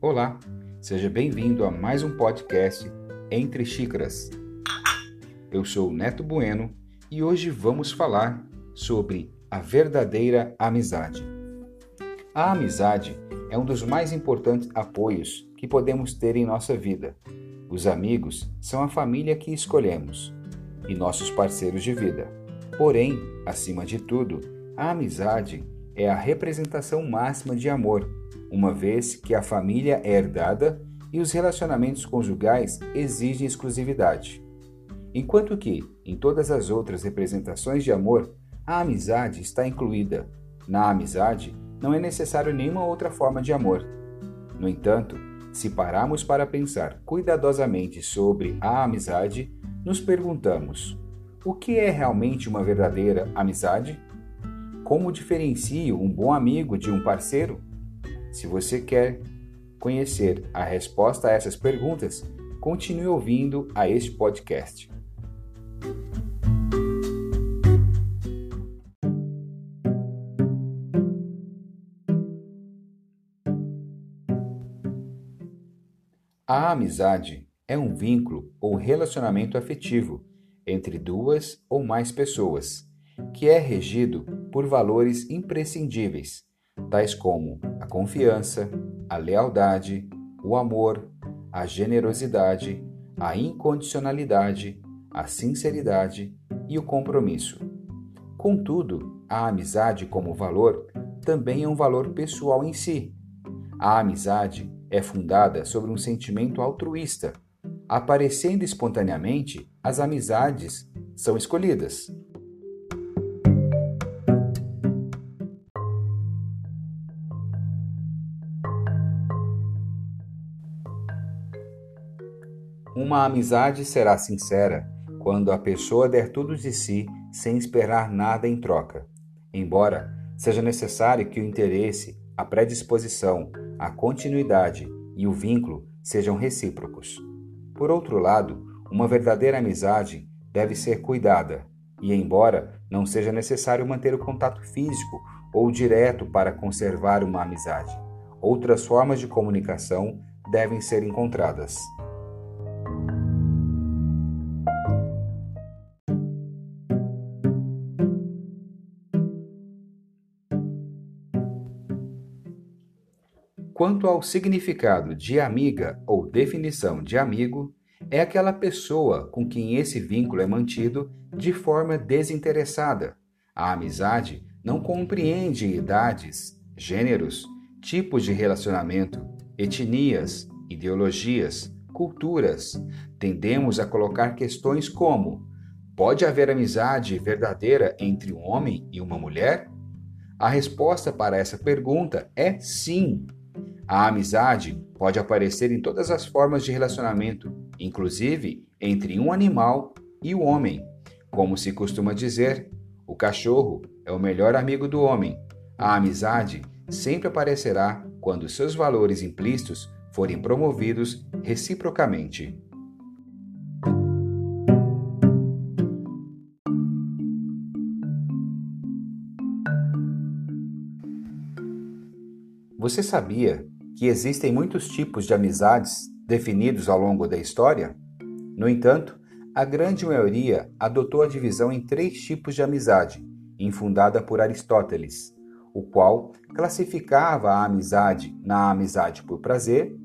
Olá, seja bem-vindo a mais um podcast Entre Xícaras. Eu sou Neto Bueno e hoje vamos falar sobre a verdadeira amizade. A amizade é um dos mais importantes apoios que podemos ter em nossa vida. Os amigos são a família que escolhemos e nossos parceiros de vida. Porém, acima de tudo, a amizade é a representação máxima de amor uma vez que a família é herdada e os relacionamentos conjugais exigem exclusividade. Enquanto que, em todas as outras representações de amor, a amizade está incluída. Na amizade, não é necessário nenhuma outra forma de amor. No entanto, se pararmos para pensar cuidadosamente sobre a amizade, nos perguntamos: o que é realmente uma verdadeira amizade? Como diferencio um bom amigo de um parceiro? Se você quer conhecer a resposta a essas perguntas, continue ouvindo a este podcast. A amizade é um vínculo ou relacionamento afetivo entre duas ou mais pessoas, que é regido por valores imprescindíveis tais como a confiança, a lealdade, o amor, a generosidade, a incondicionalidade, a sinceridade e o compromisso. Contudo, a amizade como valor também é um valor pessoal em si. A amizade é fundada sobre um sentimento altruísta. Aparecendo espontaneamente, as amizades são escolhidas. Uma amizade será sincera quando a pessoa der tudo de si sem esperar nada em troca. Embora seja necessário que o interesse, a predisposição, a continuidade e o vínculo sejam recíprocos. Por outro lado, uma verdadeira amizade deve ser cuidada, e embora não seja necessário manter o contato físico ou direto para conservar uma amizade, outras formas de comunicação devem ser encontradas. Quanto ao significado de amiga ou definição de amigo, é aquela pessoa com quem esse vínculo é mantido de forma desinteressada. A amizade não compreende idades, gêneros, tipos de relacionamento, etnias, ideologias, culturas. Tendemos a colocar questões como: pode haver amizade verdadeira entre um homem e uma mulher? A resposta para essa pergunta é sim. A amizade pode aparecer em todas as formas de relacionamento, inclusive entre um animal e o homem. Como se costuma dizer, o cachorro é o melhor amigo do homem. A amizade sempre aparecerá quando seus valores implícitos forem promovidos reciprocamente. Você sabia que existem muitos tipos de amizades definidos ao longo da história? No entanto, a grande maioria adotou a divisão em três tipos de amizade, infundada por Aristóteles, o qual classificava a amizade na amizade por prazer,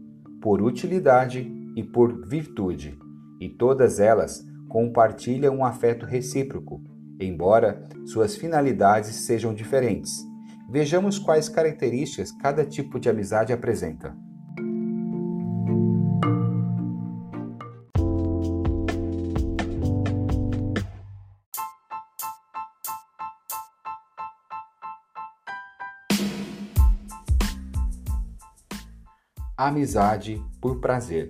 por utilidade e por virtude, e todas elas compartilham um afeto recíproco, embora suas finalidades sejam diferentes. Vejamos quais características cada tipo de amizade apresenta. Amizade por prazer.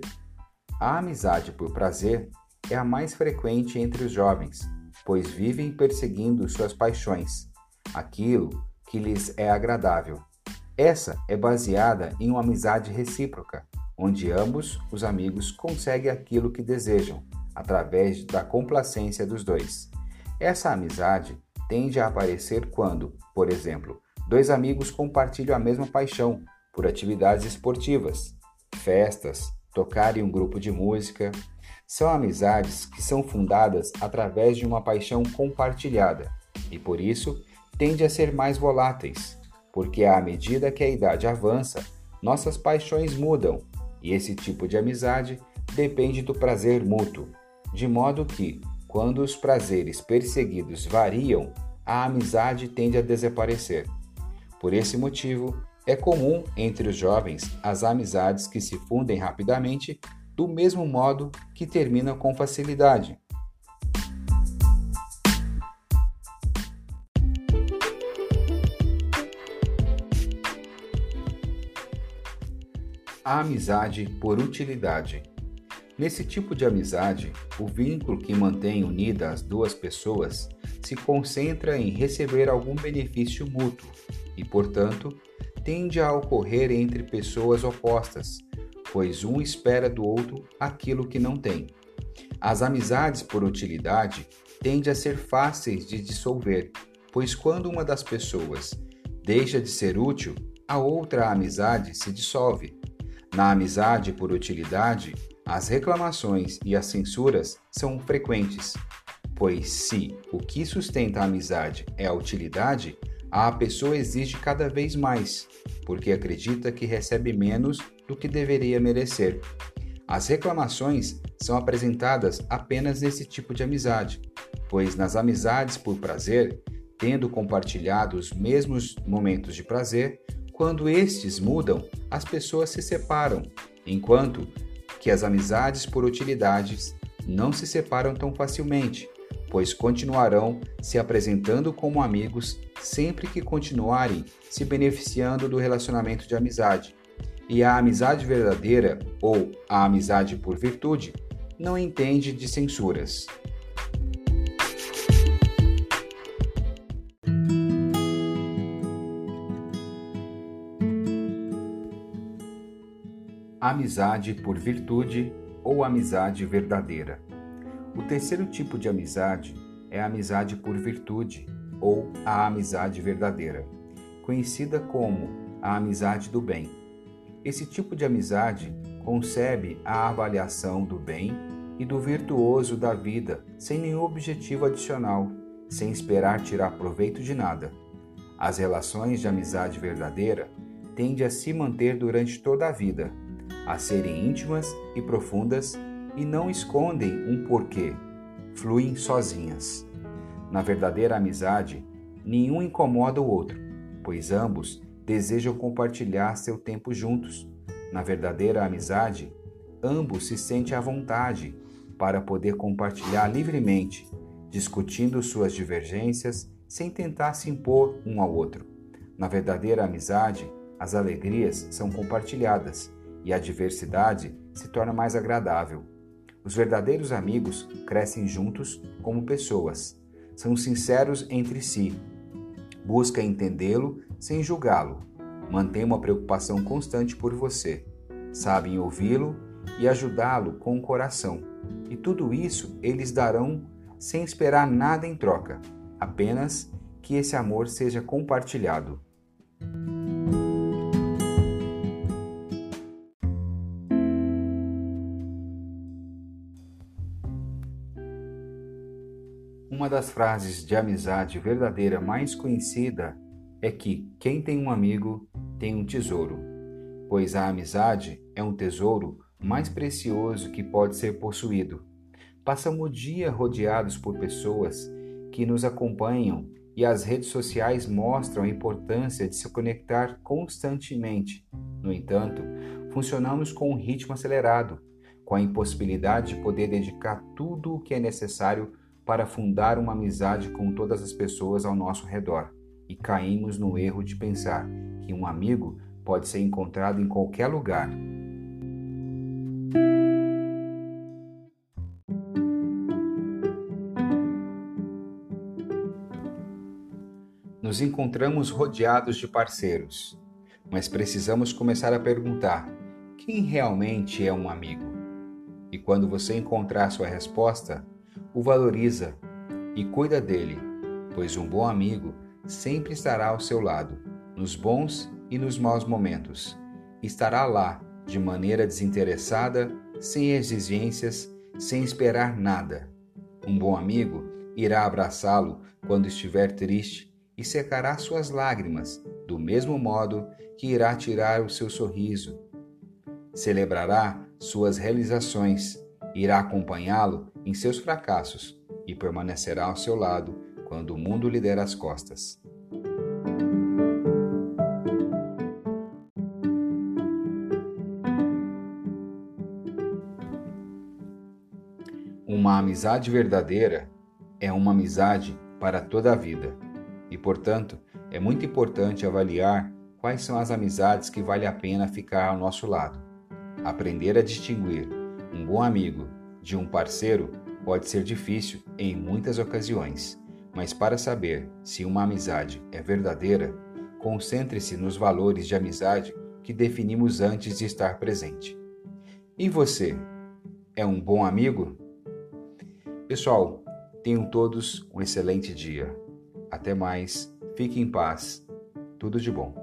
A amizade por prazer é a mais frequente entre os jovens, pois vivem perseguindo suas paixões, aquilo que lhes é agradável. Essa é baseada em uma amizade recíproca, onde ambos os amigos conseguem aquilo que desejam, através da complacência dos dois. Essa amizade tende a aparecer quando, por exemplo, dois amigos compartilham a mesma paixão por atividades esportivas, festas, tocar em um grupo de música. São amizades que são fundadas através de uma paixão compartilhada e, por isso, tendem a ser mais voláteis, porque à medida que a idade avança, nossas paixões mudam e esse tipo de amizade depende do prazer mútuo, de modo que, quando os prazeres perseguidos variam, a amizade tende a desaparecer. Por esse motivo, é comum entre os jovens as amizades que se fundem rapidamente, do mesmo modo que terminam com facilidade. A amizade por utilidade. Nesse tipo de amizade, o vínculo que mantém unida as duas pessoas se concentra em receber algum benefício mútuo e, portanto, tende a ocorrer entre pessoas opostas, pois um espera do outro aquilo que não tem. As amizades por utilidade tendem a ser fáceis de dissolver, pois quando uma das pessoas deixa de ser útil, a outra amizade se dissolve. Na amizade por utilidade, as reclamações e as censuras são frequentes, pois se o que sustenta a amizade é a utilidade, a pessoa exige cada vez mais, porque acredita que recebe menos do que deveria merecer. As reclamações são apresentadas apenas nesse tipo de amizade, pois nas amizades por prazer, tendo compartilhado os mesmos momentos de prazer, quando estes mudam, as pessoas se separam, enquanto que as amizades por utilidades não se separam tão facilmente, pois continuarão se apresentando como amigos sempre que continuarem se beneficiando do relacionamento de amizade. E a amizade verdadeira, ou a amizade por virtude, não entende de censuras. Amizade por virtude ou amizade verdadeira. O terceiro tipo de amizade é a amizade por virtude ou a amizade verdadeira, conhecida como a amizade do bem. Esse tipo de amizade concebe a avaliação do bem e do virtuoso da vida sem nenhum objetivo adicional, sem esperar tirar proveito de nada. As relações de amizade verdadeira tendem a se manter durante toda a vida, a serem íntimas e profundas e não escondem um porquê, fluem sozinhas. Na verdadeira amizade, nenhum incomoda o outro, pois ambos desejam compartilhar seu tempo juntos. Na verdadeira amizade, ambos se sentem à vontade para poder compartilhar livremente, discutindo suas divergências sem tentar se impor um ao outro. Na verdadeira amizade, as alegrias são compartilhadas e a diversidade se torna mais agradável. Os verdadeiros amigos crescem juntos como pessoas, são sinceros entre si, buscam entendê-lo sem julgá-lo, mantêm uma preocupação constante por você, sabem ouvi-lo e ajudá-lo com o coração. E tudo isso eles darão sem esperar nada em troca, apenas que esse amor seja compartilhado. Uma das frases de amizade verdadeira mais conhecida é que quem tem um amigo tem um tesouro, pois a amizade é um tesouro mais precioso que pode ser possuído. Passamos o dia rodeados por pessoas que nos acompanham e as redes sociais mostram a importância de se conectar constantemente. No entanto, funcionamos com um ritmo acelerado, com a impossibilidade de poder dedicar tudo o que é necessário para fundar uma amizade com todas as pessoas ao nosso redor e caímos no erro de pensar que um amigo pode ser encontrado em qualquer lugar. Nos encontramos rodeados de parceiros, mas precisamos começar a perguntar: quem realmente é um amigo? E quando você encontrar sua resposta, o valoriza e cuida dele, pois um bom amigo sempre estará ao seu lado, nos bons e nos maus momentos. Estará lá de maneira desinteressada, sem exigências, sem esperar nada. Um bom amigo irá abraçá-lo quando estiver triste e secará suas lágrimas, do mesmo modo que irá tirar o seu sorriso. Celebrará suas realizações, irá acompanhá-lo em seus fracassos e permanecerá ao seu lado quando o mundo lhe der as costas. Uma amizade verdadeira é uma amizade para toda a vida e, portanto, é muito importante avaliar quais são as amizades que vale a pena ficar ao nosso lado. Aprender a distinguir um bom amigo de um parceiro pode ser difícil em muitas ocasiões, mas para saber se uma amizade é verdadeira, concentre-se nos valores de amizade que definimos antes de estar presente. E você, é um bom amigo? Pessoal, tenham todos um excelente dia. Até mais, fique em paz, tudo de bom.